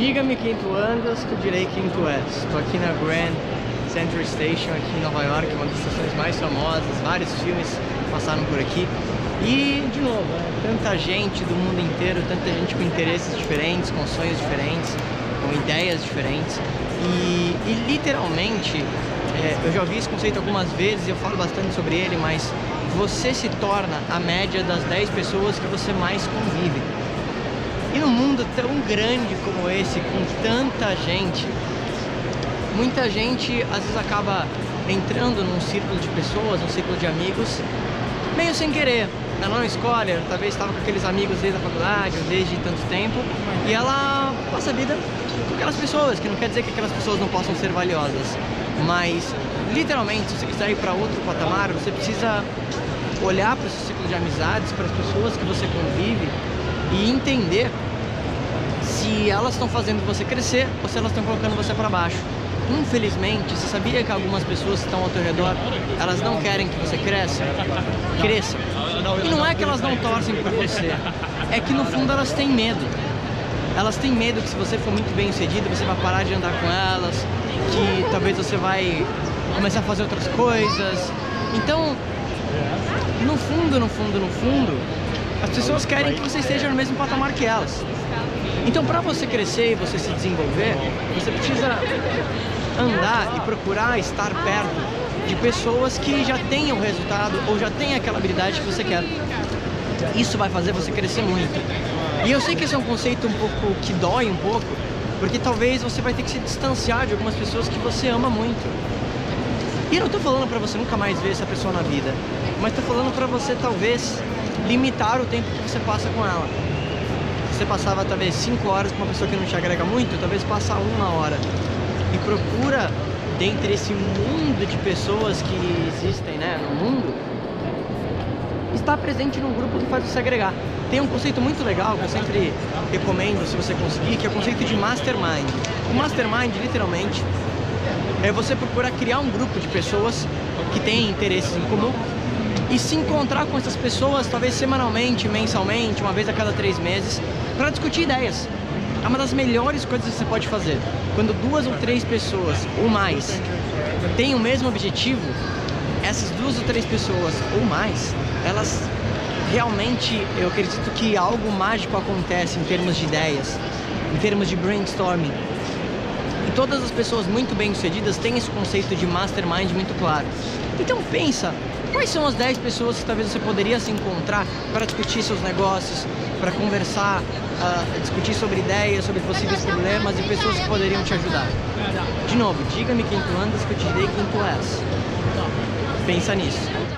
Diga-me quem tu andas, que eu direi quem tu és. Estou aqui na Grand Central Station, aqui em Nova York, uma das estações mais famosas. Vários filmes passaram por aqui. E, de novo, né, tanta gente do mundo inteiro, tanta gente com interesses diferentes, com sonhos diferentes, com ideias diferentes. E, e literalmente, é, eu já ouvi esse conceito algumas vezes e eu falo bastante sobre ele, mas você se torna a média das 10 pessoas que você mais convive. E num mundo tão grande como esse, com tanta gente, muita gente às vezes acaba entrando num círculo de pessoas, num círculo de amigos, meio sem querer. Ela não escolhe, ela talvez estava com aqueles amigos desde a faculdade ou desde tanto tempo, e ela passa a vida com aquelas pessoas, que não quer dizer que aquelas pessoas não possam ser valiosas, mas literalmente, se você quiser ir para outro patamar, você precisa olhar para esse ciclo de amizades, para as pessoas que você convive e entender se elas estão fazendo você crescer ou se elas estão colocando você para baixo. Infelizmente, você sabia que algumas pessoas que estão ao teu redor, elas não querem que você cresça? Cresça. E não é que elas não torcem por você, é que no fundo elas têm medo. Elas têm medo que se você for muito bem sucedido, você vai parar de andar com elas, que talvez você vai começar a fazer outras coisas. Então, no fundo, no fundo, no fundo, as pessoas querem que você esteja no mesmo patamar que elas. Então, para você crescer e você se desenvolver, você precisa andar e procurar estar perto de pessoas que já tenham resultado ou já têm aquela habilidade que você quer. Isso vai fazer você crescer muito. E eu sei que esse é um conceito um pouco que dói um pouco, porque talvez você vai ter que se distanciar de algumas pessoas que você ama muito. E eu não tô falando para você nunca mais ver essa pessoa na vida, mas tô falando para você talvez limitar o tempo que você passa com ela. Você passava talvez 5 horas com uma pessoa que não te agrega muito, talvez passa uma hora. E procura, dentre esse mundo de pessoas que existem né, no mundo, estar presente num grupo que faz você agregar. Tem um conceito muito legal que eu sempre recomendo, se você conseguir, que é o conceito de mastermind. O mastermind, literalmente, é você procurar criar um grupo de pessoas que têm interesses em comum e se encontrar com essas pessoas, talvez semanalmente, mensalmente, uma vez a cada três meses, para discutir ideias. É uma das melhores coisas que você pode fazer. Quando duas ou três pessoas ou mais têm o mesmo objetivo, essas duas ou três pessoas ou mais, elas realmente, eu acredito que algo mágico acontece em termos de ideias, em termos de brainstorming. Todas as pessoas muito bem sucedidas têm esse conceito de mastermind muito claro. Então pensa, quais são as 10 pessoas que talvez você poderia se encontrar para discutir seus negócios, para conversar, uh, discutir sobre ideias, sobre possíveis problemas e pessoas que poderiam te ajudar. De novo, diga-me quem tu andas que eu te direi quem tu és. Pensa nisso.